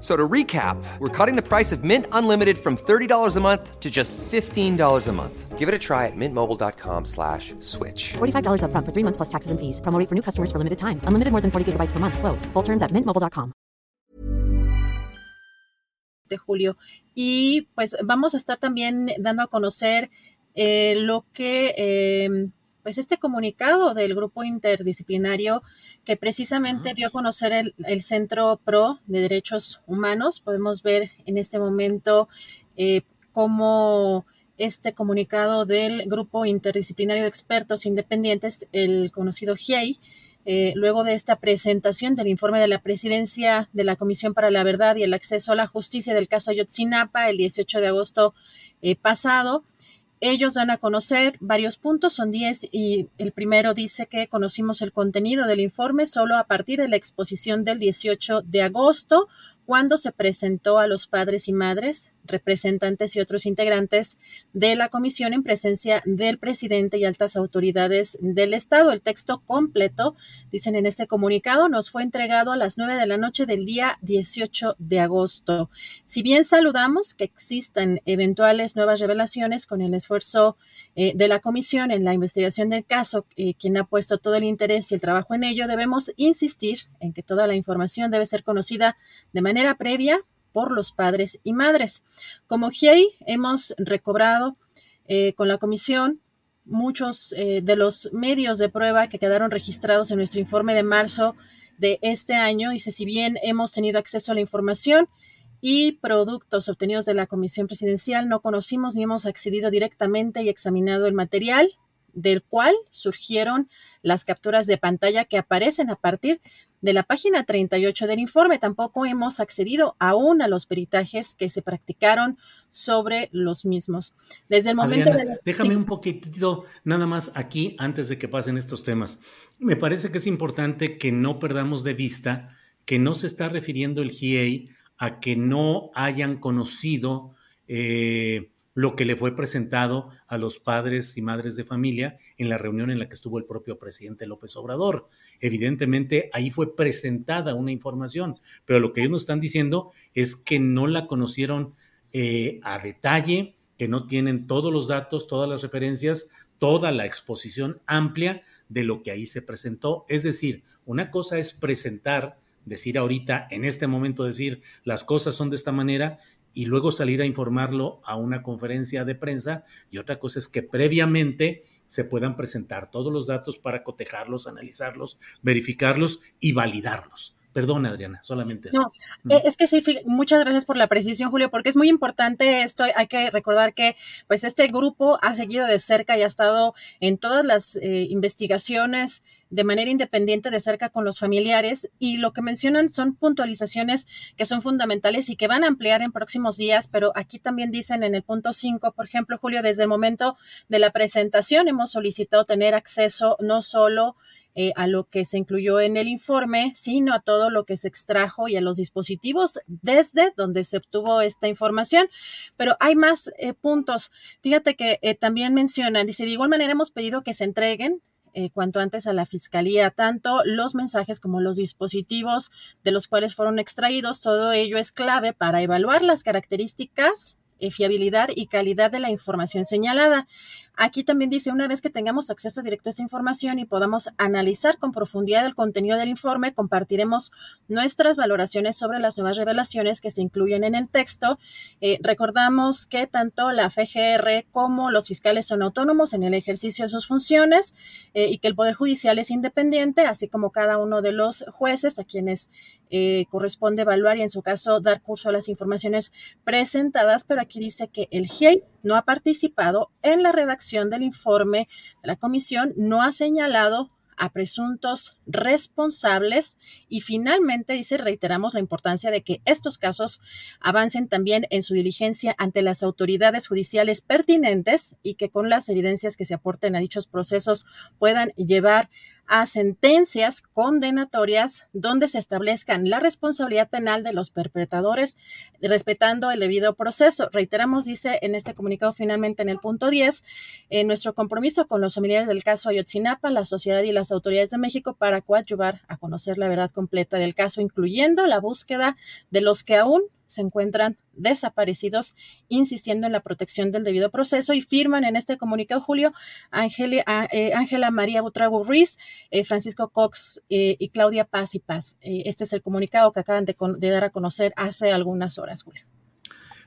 So to recap, we're cutting the price of Mint Unlimited from $30 a month to just $15 a month. Give it a try at mintmobile.com slash switch. $45 upfront for three months plus taxes and fees. Promo rate for new customers for limited time. Unlimited more than 40 gigabytes per month. Slows. Full terms at mintmobile.com. De julio. Y pues vamos a estar también dando a conocer eh, lo que, eh, pues este comunicado del grupo interdisciplinario que precisamente dio a conocer el, el, Centro PRO de Derechos Humanos. Podemos ver en este momento eh, cómo este comunicado del Grupo Interdisciplinario de Expertos Independientes, el conocido GIEI, eh, luego de esta presentación del informe de la presidencia de la Comisión para la Verdad y el Acceso a la Justicia del caso Ayotzinapa el 18 de agosto eh, pasado, ellos dan a conocer varios puntos, son 10 y el primero dice que conocimos el contenido del informe solo a partir de la exposición del 18 de agosto, cuando se presentó a los padres y madres, representantes y otros integrantes de la comisión en presencia del presidente y altas autoridades del Estado. El texto completo, dicen en este comunicado, nos fue entregado a las nueve de la noche del día 18 de agosto. Si bien saludamos que existan eventuales nuevas revelaciones con el esfuerzo eh, de la comisión en la investigación del caso, eh, quien ha puesto todo el interés y el trabajo en ello, debemos insistir en que toda la información debe ser conocida de manera previa por los padres y madres. Como GIEI hemos recobrado eh, con la comisión muchos eh, de los medios de prueba que quedaron registrados en nuestro informe de marzo de este año. Dice, si bien hemos tenido acceso a la información y productos obtenidos de la comisión presidencial, no conocimos ni hemos accedido directamente y examinado el material del cual surgieron las capturas de pantalla que aparecen a partir de la página 38 del informe. Tampoco hemos accedido aún a los peritajes que se practicaron sobre los mismos. Desde el momento de Déjame un poquitito nada más aquí antes de que pasen estos temas. Me parece que es importante que no perdamos de vista que no se está refiriendo el GIEI a que no hayan conocido eh, lo que le fue presentado a los padres y madres de familia en la reunión en la que estuvo el propio presidente López Obrador. Evidentemente, ahí fue presentada una información, pero lo que ellos nos están diciendo es que no la conocieron eh, a detalle, que no tienen todos los datos, todas las referencias, toda la exposición amplia de lo que ahí se presentó. Es decir, una cosa es presentar, decir ahorita, en este momento decir las cosas son de esta manera y luego salir a informarlo a una conferencia de prensa y otra cosa es que previamente se puedan presentar todos los datos para cotejarlos, analizarlos, verificarlos y validarlos. Perdón, Adriana, solamente eso. No, eh, es que sí, muchas gracias por la precisión, Julio, porque es muy importante esto. Hay que recordar que, pues, este grupo ha seguido de cerca y ha estado en todas las eh, investigaciones de manera independiente de cerca con los familiares y lo que mencionan son puntualizaciones que son fundamentales y que van a ampliar en próximos días, pero aquí también dicen en el punto 5, por ejemplo, Julio, desde el momento de la presentación hemos solicitado tener acceso no solo eh, a lo que se incluyó en el informe, sino a todo lo que se extrajo y a los dispositivos desde donde se obtuvo esta información. Pero hay más eh, puntos. Fíjate que eh, también mencionan, dice, de igual manera hemos pedido que se entreguen eh, cuanto antes a la Fiscalía, tanto los mensajes como los dispositivos de los cuales fueron extraídos. Todo ello es clave para evaluar las características fiabilidad y calidad de la información señalada. Aquí también dice, una vez que tengamos acceso directo a esta información y podamos analizar con profundidad el contenido del informe, compartiremos nuestras valoraciones sobre las nuevas revelaciones que se incluyen en el texto. Eh, recordamos que tanto la FGR como los fiscales son autónomos en el ejercicio de sus funciones eh, y que el Poder Judicial es independiente, así como cada uno de los jueces a quienes eh, corresponde evaluar y en su caso dar curso a las informaciones presentadas, pero aquí dice que el GIEI no ha participado en la redacción del informe de la comisión, no ha señalado a presuntos responsables y finalmente dice reiteramos la importancia de que estos casos avancen también en su diligencia ante las autoridades judiciales pertinentes y que con las evidencias que se aporten a dichos procesos puedan llevar a sentencias condenatorias donde se establezcan la responsabilidad penal de los perpetradores, respetando el debido proceso. Reiteramos, dice en este comunicado finalmente en el punto 10, en nuestro compromiso con los familiares del caso Ayotzinapa, la sociedad y las autoridades de México para coadyuvar a conocer la verdad completa del caso, incluyendo la búsqueda de los que aún se encuentran desaparecidos, insistiendo en la protección del debido proceso y firman en este comunicado, Julio, eh, Ángela María Butrago Ruiz, eh, Francisco Cox eh, y Claudia Paz y Paz. este es el comunicado que acaban de, de dar a conocer hace algunas horas, Julio.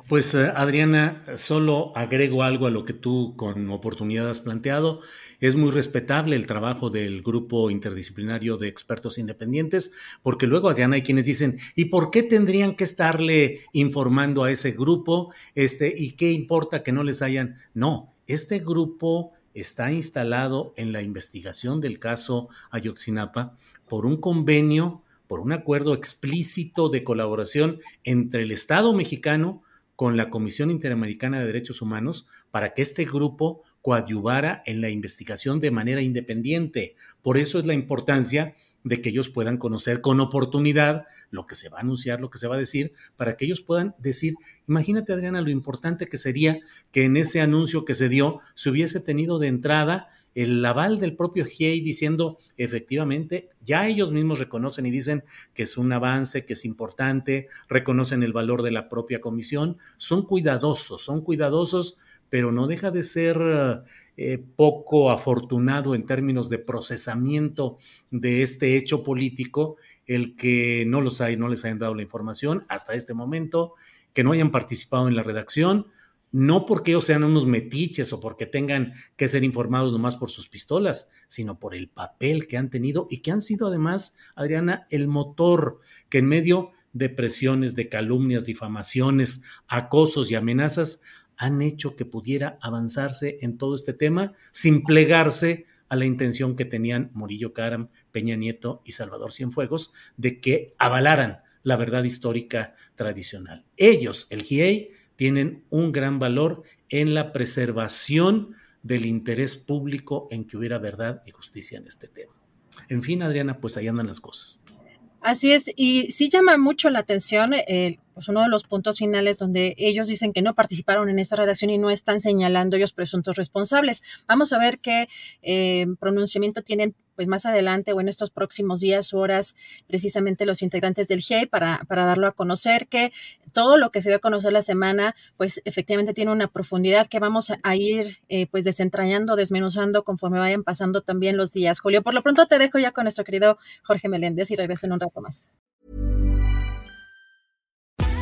Pues Adriana, solo agrego algo a lo que tú con oportunidad has planteado. Es muy respetable el trabajo del grupo interdisciplinario de expertos independientes, porque luego, Adriana, hay quienes dicen, ¿y por qué tendrían que estarle informando a ese grupo? Este, ¿Y qué importa que no les hayan? No, este grupo está instalado en la investigación del caso Ayotzinapa por un convenio, por un acuerdo explícito de colaboración entre el Estado mexicano con la Comisión Interamericana de Derechos Humanos para que este grupo coadyuvara en la investigación de manera independiente. Por eso es la importancia de que ellos puedan conocer con oportunidad lo que se va a anunciar, lo que se va a decir, para que ellos puedan decir, imagínate Adriana, lo importante que sería que en ese anuncio que se dio se hubiese tenido de entrada el aval del propio GIEI diciendo, efectivamente, ya ellos mismos reconocen y dicen que es un avance, que es importante, reconocen el valor de la propia comisión, son cuidadosos, son cuidadosos pero no deja de ser eh, poco afortunado en términos de procesamiento de este hecho político el que no, los hay, no les hayan dado la información hasta este momento, que no hayan participado en la redacción, no porque ellos sean unos metiches o porque tengan que ser informados nomás por sus pistolas, sino por el papel que han tenido y que han sido además, Adriana, el motor que en medio de presiones, de calumnias, difamaciones, acosos y amenazas han hecho que pudiera avanzarse en todo este tema sin plegarse a la intención que tenían Murillo Caram, Peña Nieto y Salvador Cienfuegos de que avalaran la verdad histórica tradicional. Ellos, el GIEI, tienen un gran valor en la preservación del interés público en que hubiera verdad y justicia en este tema. En fin, Adriana, pues ahí andan las cosas. Así es, y sí llama mucho la atención eh, pues uno de los puntos finales donde ellos dicen que no participaron en esta redacción y no están señalando ellos presuntos responsables. Vamos a ver qué eh, pronunciamiento tienen pues más adelante o en estos próximos días o horas precisamente los integrantes del GIEI para, para darlo a conocer que todo lo que se dio a conocer la semana pues efectivamente tiene una profundidad que vamos a ir eh, pues desentrañando, desmenuzando conforme vayan pasando también los días. Julio, por lo pronto te dejo ya con nuestro querido Jorge Meléndez y regreso en un rato más.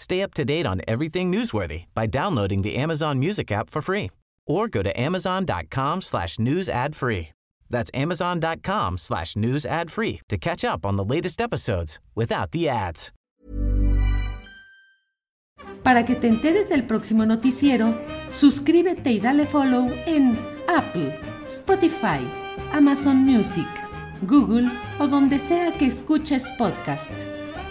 Stay up to date on everything newsworthy by downloading the Amazon Music app for free or go to amazon.com slash news ad free. That's amazon.com slash news ad free to catch up on the latest episodes without the ads. Para que te enteres del próximo noticiero, suscríbete y dale follow en Apple, Spotify, Amazon Music, Google o donde sea que escuches podcast.